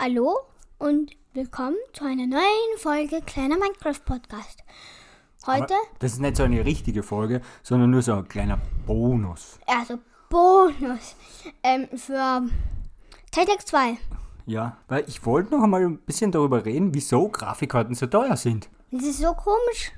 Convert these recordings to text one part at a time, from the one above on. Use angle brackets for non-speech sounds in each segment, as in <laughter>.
Hallo und willkommen zu einer neuen Folge Kleiner Minecraft Podcast. Heute, Aber das ist nicht so eine richtige Folge, sondern nur so ein kleiner Bonus. also Bonus ähm, für Titex 2. Ja, weil ich wollte noch einmal ein bisschen darüber reden, wieso Grafikkarten so teuer sind. Das ist so komisch.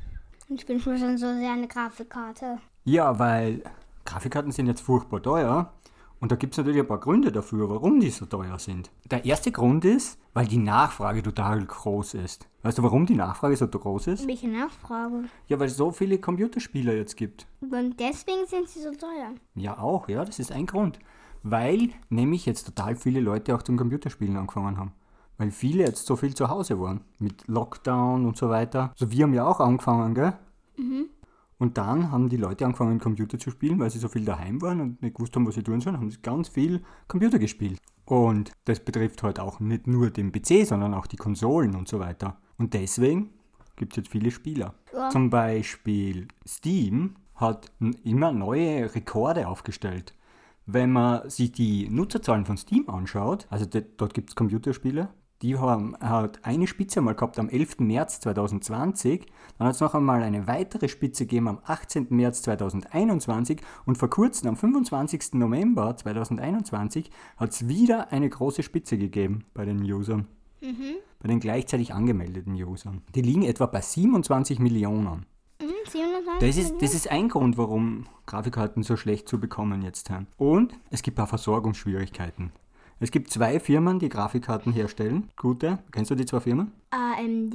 Und ich bin schon so sehr eine Grafikkarte. Ja, weil Grafikkarten sind jetzt furchtbar teuer. Und da gibt es natürlich ein paar Gründe dafür, warum die so teuer sind. Der erste Grund ist, weil die Nachfrage total groß ist. Weißt du, warum die Nachfrage so groß ist? Welche Nachfrage? Ja, weil es so viele Computerspieler jetzt gibt. Und deswegen sind sie so teuer. Ja, auch, ja, das ist ein Grund. Weil nämlich jetzt total viele Leute auch zum Computerspielen angefangen haben. Weil viele jetzt so viel zu Hause waren. Mit Lockdown und so weiter. Also wir haben ja auch angefangen, gell? Und dann haben die Leute angefangen, Computer zu spielen, weil sie so viel daheim waren und nicht gewusst haben, was sie tun sollen, haben sie ganz viel Computer gespielt. Und das betrifft halt auch nicht nur den PC, sondern auch die Konsolen und so weiter. Und deswegen gibt es jetzt viele Spieler. Ja. Zum Beispiel Steam hat immer neue Rekorde aufgestellt. Wenn man sich die Nutzerzahlen von Steam anschaut, also dort gibt es Computerspiele, die haben hat eine Spitze mal gehabt am 11. März 2020, dann hat es noch einmal eine weitere Spitze gegeben am 18. März 2021 und vor kurzem am 25. November 2021 hat es wieder eine große Spitze gegeben bei den Usern. Bei den gleichzeitig angemeldeten Usern. Die liegen etwa bei 27 Millionen. Mhm, 720 Das ist, das ist ein Grund, warum Grafikkarten so schlecht zu bekommen jetzt sind. Und es gibt auch Versorgungsschwierigkeiten. Es gibt zwei Firmen, die Grafikkarten herstellen. Gute. Kennst du die zwei Firmen? AMD,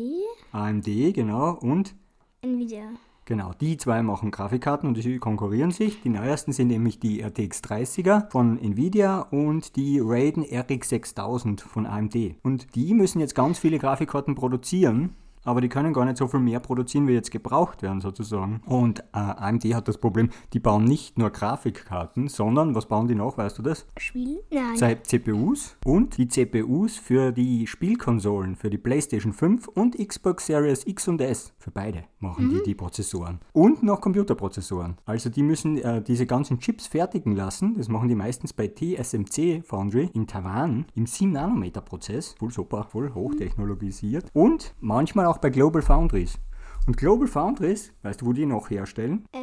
AMD, genau. Und Nvidia. genau, die zwei machen Grafikkarten und die konkurrieren sich. Die neuesten sind nämlich die RTX 30er von Nvidia und die Radeon RX 6000 von AMD. Und die müssen jetzt ganz viele Grafikkarten produzieren. Aber die können gar nicht so viel mehr produzieren, wie jetzt gebraucht werden, sozusagen. Und äh, AMD hat das Problem, die bauen nicht nur Grafikkarten, sondern, was bauen die noch, weißt du das? Spiel? Nein. CPUs und die CPUs für die Spielkonsolen, für die PlayStation 5 und Xbox Series X und S. Für beide machen die die Prozessoren. Und noch Computerprozessoren. Also die müssen äh, diese ganzen Chips fertigen lassen. Das machen die meistens bei TSMC Foundry in Taiwan im 7-Nanometer-Prozess. Voll super, voll hochtechnologisiert. Und manchmal auch bei Global Foundries. Und Global Foundries, weißt du, wo die noch herstellen? Äh,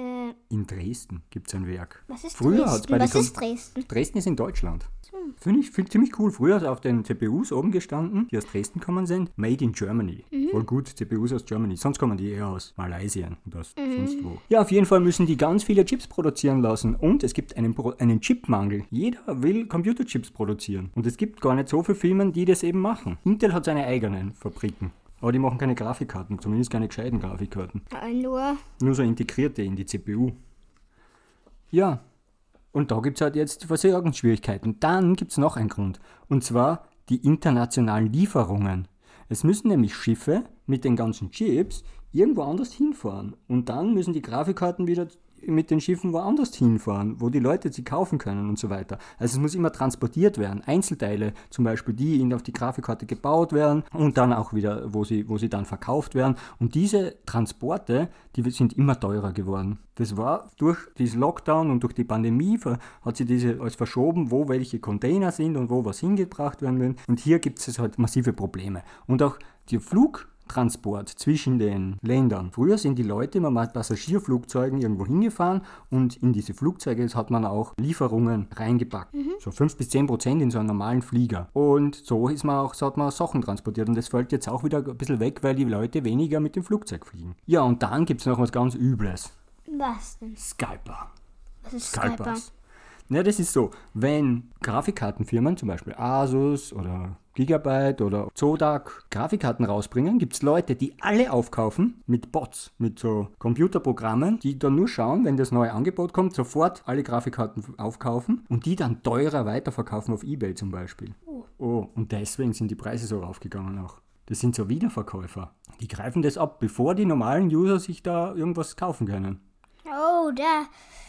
In Dresden gibt es ein Werk. was ist Früher Dresden? bei Was ist Dresden? Dresden ist in Deutschland. Finde ich find ziemlich cool. Früher hat auf den CPUs oben gestanden, die aus Dresden kommen sind, Made in Germany. Voll gut, CPUs aus Germany. Sonst kommen die eher aus Malaysia und aus sonst wo. Ja, auf jeden Fall müssen die ganz viele Chips produzieren lassen und es gibt einen, Pro- einen Chipmangel. Jeder will Computerchips produzieren und es gibt gar nicht so viele Firmen, die das eben machen. Intel hat seine eigenen Fabriken. Aber die machen keine Grafikkarten, zumindest keine gescheiten Grafikkarten. Nur Nur so integrierte in die CPU. Ja, und da gibt es halt jetzt Versorgungsschwierigkeiten. Dann gibt es noch einen Grund. Und zwar die internationalen Lieferungen. Es müssen nämlich Schiffe mit den ganzen Chips irgendwo anders hinfahren. Und dann müssen die Grafikkarten wieder mit den Schiffen woanders hinfahren, wo die Leute sie kaufen können und so weiter. Also es muss immer transportiert werden. Einzelteile, zum Beispiel die in- auf die Grafikkarte gebaut werden und dann auch wieder, wo sie, wo sie dann verkauft werden. Und diese Transporte, die sind immer teurer geworden. Das war durch diesen Lockdown und durch die Pandemie hat sie diese als verschoben, wo welche Container sind und wo was hingebracht werden will. Und hier gibt es halt massive Probleme. Und auch die Flugtransport zwischen den Ländern. Früher sind die Leute immer mit Passagierflugzeugen irgendwo hingefahren und in diese Flugzeuge hat man auch Lieferungen reingepackt. So 5 bis 10 Prozent in so einen normalen Flieger. Und so ist man auch, so hat man Sachen transportiert. Und das fällt jetzt auch wieder ein bisschen weg, weil die Leute weniger mit dem Flugzeug fliegen. Ja, und dann gibt es noch was ganz Übles. was denn? Skyper. Was ist Skyper? Skypers. Ja, das ist so, wenn Grafikkartenfirmen, zum Beispiel Asus oder Gigabyte oder Zodac Grafikkarten rausbringen, gibt es Leute, die alle aufkaufen mit Bots, mit so Computerprogrammen, die dann nur schauen, wenn das neue Angebot kommt, sofort alle Grafikkarten aufkaufen und die dann teurer weiterverkaufen auf Ebay zum Beispiel. Oh, und deswegen sind die Preise so raufgegangen auch. Das sind so Wiederverkäufer. Die greifen das ab, bevor die normalen User sich da irgendwas kaufen können. Oh, da.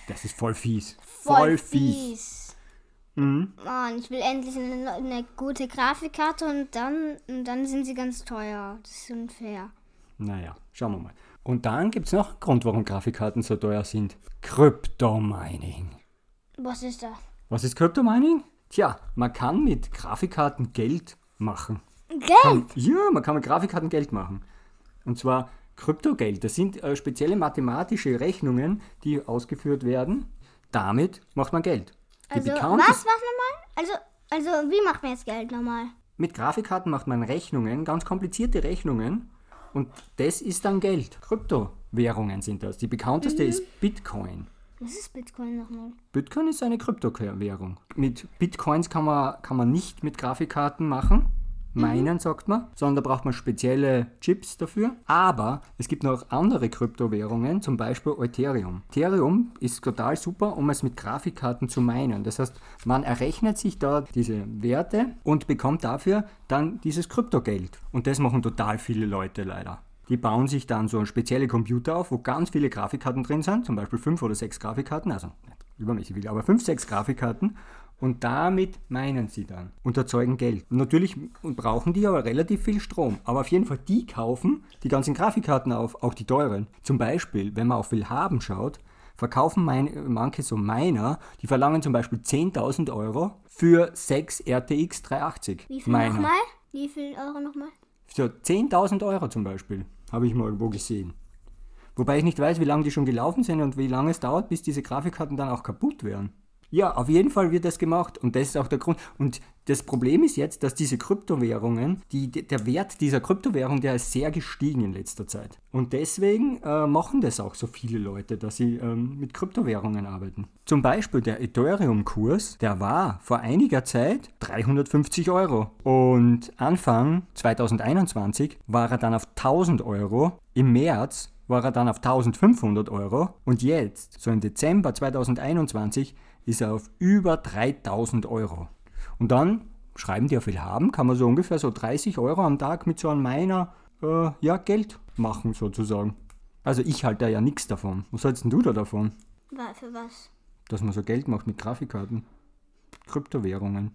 Das ist voll fies. Voll fies. Mhm. Mann, ich will endlich eine, eine gute Grafikkarte und dann, und dann sind sie ganz teuer. Das ist unfair. Naja, schauen wir mal. Und dann gibt es noch einen Grund, warum Grafikkarten so teuer sind. Crypto-Mining. Was ist das? Was ist Crypto-Mining? Tja, man kann mit Grafikkarten Geld machen. Geld? Ja, man kann mit Grafikkarten Geld machen. Und zwar Kryptogeld. Das sind äh, spezielle mathematische Rechnungen, die ausgeführt werden. Damit macht man Geld. Also, was, was nochmal? Also, also, wie macht man jetzt Geld nochmal? Mit Grafikkarten macht man Rechnungen, ganz komplizierte Rechnungen. Und das ist dann Geld. Kryptowährungen sind das. Die bekannteste ist Bitcoin. Was ist Bitcoin nochmal? Bitcoin ist eine Kryptowährung. Mit Bitcoins kann man, kann man nicht mit Grafikkarten machen. Meinen, sagt man, sondern da braucht man spezielle Chips dafür. Aber es gibt noch andere Kryptowährungen, zum Beispiel Ethereum. Ethereum ist total super, um es mit Grafikkarten zu meinen. Das heißt, man errechnet sich da diese Werte und bekommt dafür dann dieses Kryptogeld. Und das machen total viele Leute leider. Die bauen sich dann so spezielle Computer auf, wo ganz viele Grafikkarten drin sind, zum Beispiel fünf oder sechs Grafikkarten, also nicht übermäßig viele, aber fünf, sechs Grafikkarten. Und damit meinen sie dann und erzeugen Geld. Und natürlich brauchen die aber relativ viel Strom. Aber auf jeden Fall, die kaufen die ganzen Grafikkarten auf, auch die teuren. Zum Beispiel, wenn man auf Willhaben schaut, verkaufen mein, manche so Miner, die verlangen zum Beispiel 10.000 Euro für 6 RTX 380 Wie viel nochmal? Wie viel Euro nochmal? So 10.000 Euro zum Beispiel, habe ich mal wo gesehen. Wobei ich nicht weiß, wie lange die schon gelaufen sind und wie lange es dauert, bis diese Grafikkarten dann auch kaputt wären. Ja, auf jeden Fall wird das gemacht und das ist auch der Grund. Und das Problem ist jetzt, dass diese Kryptowährungen, die, der Wert dieser Kryptowährung, der ist sehr gestiegen in letzter Zeit. Und deswegen äh, machen das auch so viele Leute, dass sie ähm, mit Kryptowährungen arbeiten. Zum Beispiel der Ethereum-Kurs, der war vor einiger Zeit 350 Euro. Und Anfang 2021 war er dann auf 1000 Euro. Im März war er dann auf 1500 Euro. Und jetzt, so im Dezember 2021, ist er auf über 3000 Euro. Und dann schreiben die auf viel haben, kann man so ungefähr so 30 Euro am Tag mit so einem Miner äh, ja, Geld machen sozusagen. Also ich halte da ja nichts davon. Was hältst denn du da davon? Für was? Dass man so Geld macht mit Grafikkarten. Kryptowährungen.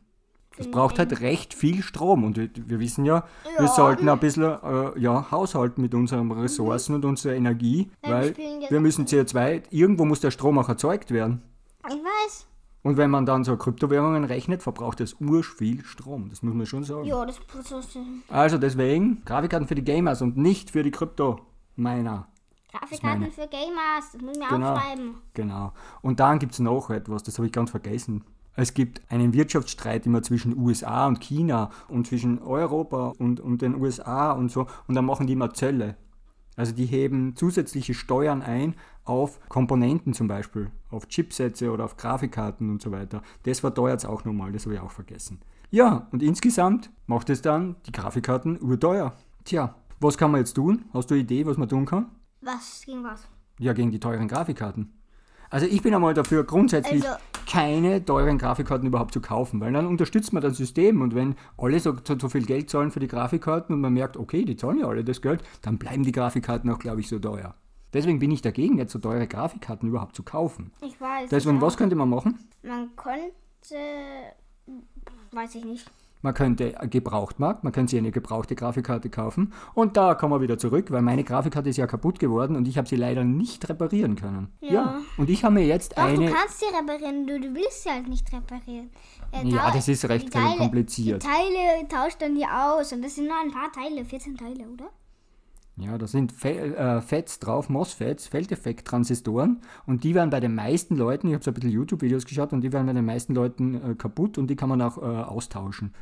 Das braucht halt recht viel Strom und wir, wir wissen ja, wir Ja. sollten ein bisschen äh, ja, haushalten mit unseren Ressourcen und unserer Energie, Weil wir weil ja- wir müssen CO2, irgendwo muss der Strom auch erzeugt werden. Ich weiß. Und wenn man dann so Kryptowährungen rechnet, verbraucht das ursch viel Strom. Das muss man schon sagen. Ja, das das- Also deswegen Grafikkarten für die Gamers und nicht für die Krypto-Miner. Grafikkarten für Gamers. Das muss ich mir Genau. aufschreiben. Genau. Und dann gibt es noch etwas, das habe ich ganz vergessen. Es gibt einen Wirtschaftsstreit immer zwischen USA und China und zwischen Europa und, und den USA und so. Und dann machen die immer Zölle. Also die heben zusätzliche Steuern ein auf Komponenten zum Beispiel, auf Chipsätze oder auf Grafikkarten und so weiter. Das verteuert es auch nochmal, das habe ich auch vergessen. Ja, und insgesamt macht es dann die Grafikkarten überteuer. Tja, was kann man jetzt tun? Hast du eine Idee, was man tun kann? Was gegen was? Ja, gegen die teuren Grafikkarten. Also ich bin einmal dafür, grundsätzlich Also- keine teuren Grafikkarten überhaupt zu kaufen, weil dann unterstützt man das System und wenn alle so, so, so viel Geld zahlen für die Grafikkarten und man merkt, okay, die zahlen ja alle das Geld, dann bleiben die Grafikkarten auch, glaube ich, so teuer. Deswegen bin ich dagegen, jetzt so teure Grafikkarten überhaupt zu kaufen. Ich weiß. Deswegen, ja. was könnte man machen? Man könnte. Weiß ich nicht. Man könnte Gebrauchtmarkt, man könnte sich eine gebrauchte Grafikkarte kaufen und da kommen wir wieder zurück, weil meine Grafikkarte ist ja kaputt geworden und ich habe sie leider nicht reparieren können. Ja. Und ich habe mir jetzt Doch, eine... du kannst sie reparieren, du, du willst sie halt nicht reparieren. Äh, Ja, das ist recht Teile- kompliziert. Die Teile tauscht dann hier aus und das sind nur ein paar Teile, 14 Teile, oder? Ja, da sind Fe äh, FETs drauf, MOSFETs, Feldeffekt-Transistoren und die werden bei den meisten Leuten, ich habe so ein bisschen YouTube-Videos geschaut und die werden bei den meisten Leuten äh, kaputt und die kann man auch äh, austauschen.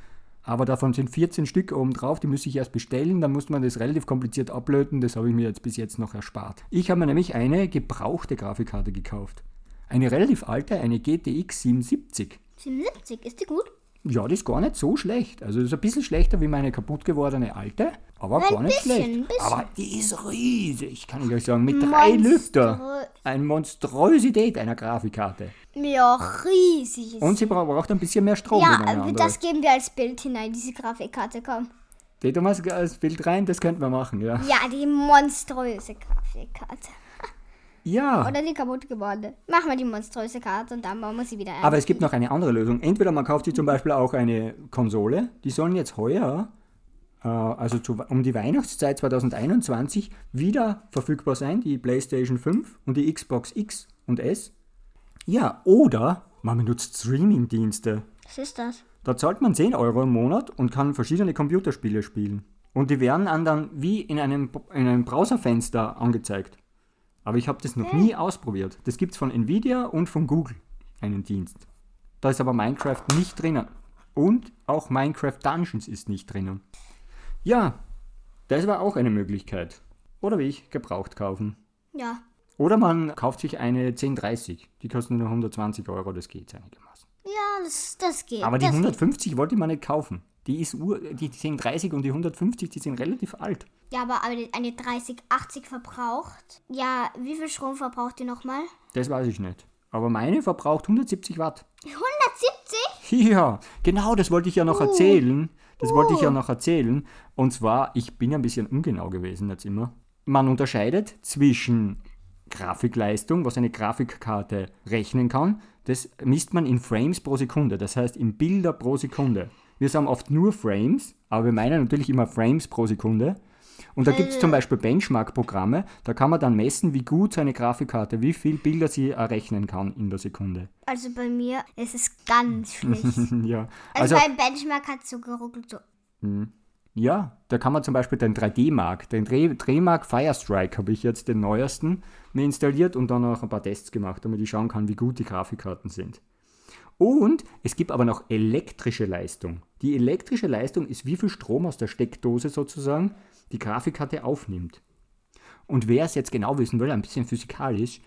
Aber davon sind 14 Stück oben drauf, die muss ich erst bestellen, dann muss man das relativ kompliziert ablöten, das habe ich mir jetzt bis jetzt noch erspart. Ich habe mir nämlich eine gebrauchte Grafikkarte gekauft. Eine relativ alte, eine GTX 77. 77, ist die gut? Ja, die ist gar nicht so schlecht. Also ist ein bisschen schlechter wie meine kaputt gewordene alte, aber Ein gar nicht bisschen, schlecht. bisschen. Aber die ist riesig, kann ich euch sagen. Mit drei Monströ- Lüfter. Eine Monstrosität einer Grafikkarte. Ja, riesig Und sie bra- braucht ein bisschen mehr Strom. Ja, das geben wir als Bild hinein, diese Grafikkarte, komm. Geht um als, als Bild rein, das könnten wir machen, ja. Ja, die monströse Grafikkarte. Ja, Oder die kaputt gewordene. Machen wir die monströse Karte und dann bauen wir sie wieder ein. aber es gibt noch eine andere Lösung. Entweder man kauft sich zum Beispiel auch eine Konsole, die sollen jetzt heuer, äh, also zu, um die Weihnachtszeit 2021, wieder verfügbar sein, die PlayStation 5 und die Xbox X und S. Ja, oder man benutzt Streaming-Dienste. Was ist das? Da zahlt man 10 Euro im Monat und kann verschiedene Computerspiele spielen. Und die werden dann wie in einem, in einem Browserfenster angezeigt. Aber ich habe das noch nie ausprobiert. Das gibt es von Nvidia und von Google, einen Dienst. Da ist aber Minecraft nicht drinnen. Und auch Minecraft Dungeons ist nicht drinnen. Ja, das war auch eine Möglichkeit. Oder wie ich, gebraucht kaufen. Ja. Oder man kauft sich eine 1030. Die kosten nur 120 Euro, das geht einigermaßen. Ja, das, das geht. Aber die das 150 wollte man nicht kaufen. Die ist ur, die 1030 und die 150, die sind relativ alt. Ja, aber, eine 3080 verbraucht. Ja, wie viel Strom verbraucht die nochmal? Das weiß ich nicht. Aber meine verbraucht 170 Watt. 170? Ja, genau, das wollte ich ja noch erzählen. Das wollte ich ja noch erzählen. Und zwar, ich bin ein bisschen ungenau gewesen jetzt immer. Man unterscheidet zwischen Grafikleistung, was eine Grafikkarte rechnen kann. Das misst man in Frames pro Sekunde, das heißt in Bilder pro Sekunde. Wir sagen oft nur Frames, aber wir meinen natürlich immer Frames pro Sekunde. Und da gibt es zum Beispiel Benchmark-Programme, da kann man dann messen, wie gut so eine Grafikkarte, wie viel Bilder sie errechnen kann in der Sekunde. Also bei mir ist es ganz schlecht. <laughs> ja, Also, also mein Benchmark hat so geruckelt. So. Ja, da kann man zum Beispiel den 3D-Mark, den Dreh- Drehmark Firestrike habe ich jetzt den neuesten mir installiert und dann auch ein paar Tests gemacht, damit ich schauen kann, wie gut die Grafikkarten sind. Und es gibt aber noch elektrische Leistung. Die elektrische Leistung ist, wie viel Strom aus der Steckdose sozusagen die Grafikkarte aufnimmt. Und wer es jetzt genau wissen will, ein bisschen physikalisch,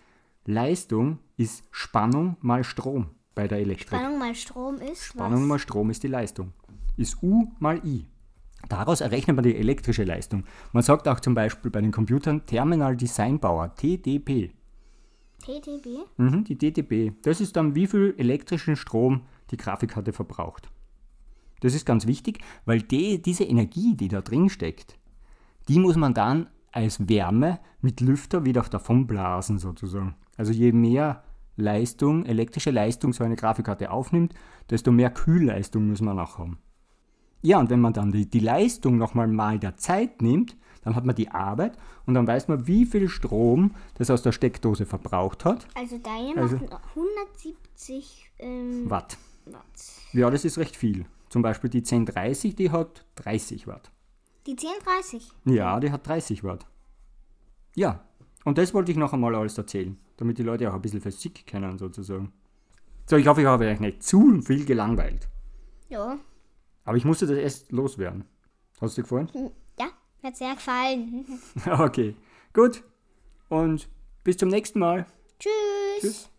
Leistung ist Spannung mal Strom bei der Elektrik. Spannung mal Strom ist. Spannung was? mal Strom ist die Leistung. Ist U mal I. Daraus errechnet man die elektrische Leistung. Man sagt auch zum Beispiel bei den Computern Terminal Design Power, TDP. TTB? Mhm, die TDP. Das ist dann, wie viel elektrischen Strom die Grafikkarte verbraucht. Das ist ganz wichtig, weil die, diese Energie, die da drin steckt, die muss man dann als Wärme mit Lüfter wieder davon blasen sozusagen. Also je mehr Leistung, elektrische Leistung so eine Grafikkarte aufnimmt, desto mehr Kühlleistung muss man auch haben. Ja, und wenn man dann die, die Leistung nochmal mal der Zeit nimmt, dann hat man die Arbeit und dann weiß man, wie viel Strom das aus der Steckdose verbraucht hat. Also deine Also- macht 170 ähm, Watt. Watt. Ja, das ist recht viel. Zum Beispiel die 1030, die hat 30 Watt. Die 1030. Ja, die hat 30 Watt. Ja, und das wollte ich noch einmal alles erzählen, damit die Leute auch ein bisschen Physik kennen sozusagen. So, ich hoffe, ich habe euch nicht zu viel gelangweilt. Ja. Aber ich musste das erst loswerden. Hast dir gefallen? Hm, Ja, mir hat sehr gefallen. <laughs> okay, gut. Und bis zum nächsten Mal. Tschüss. Tschüss.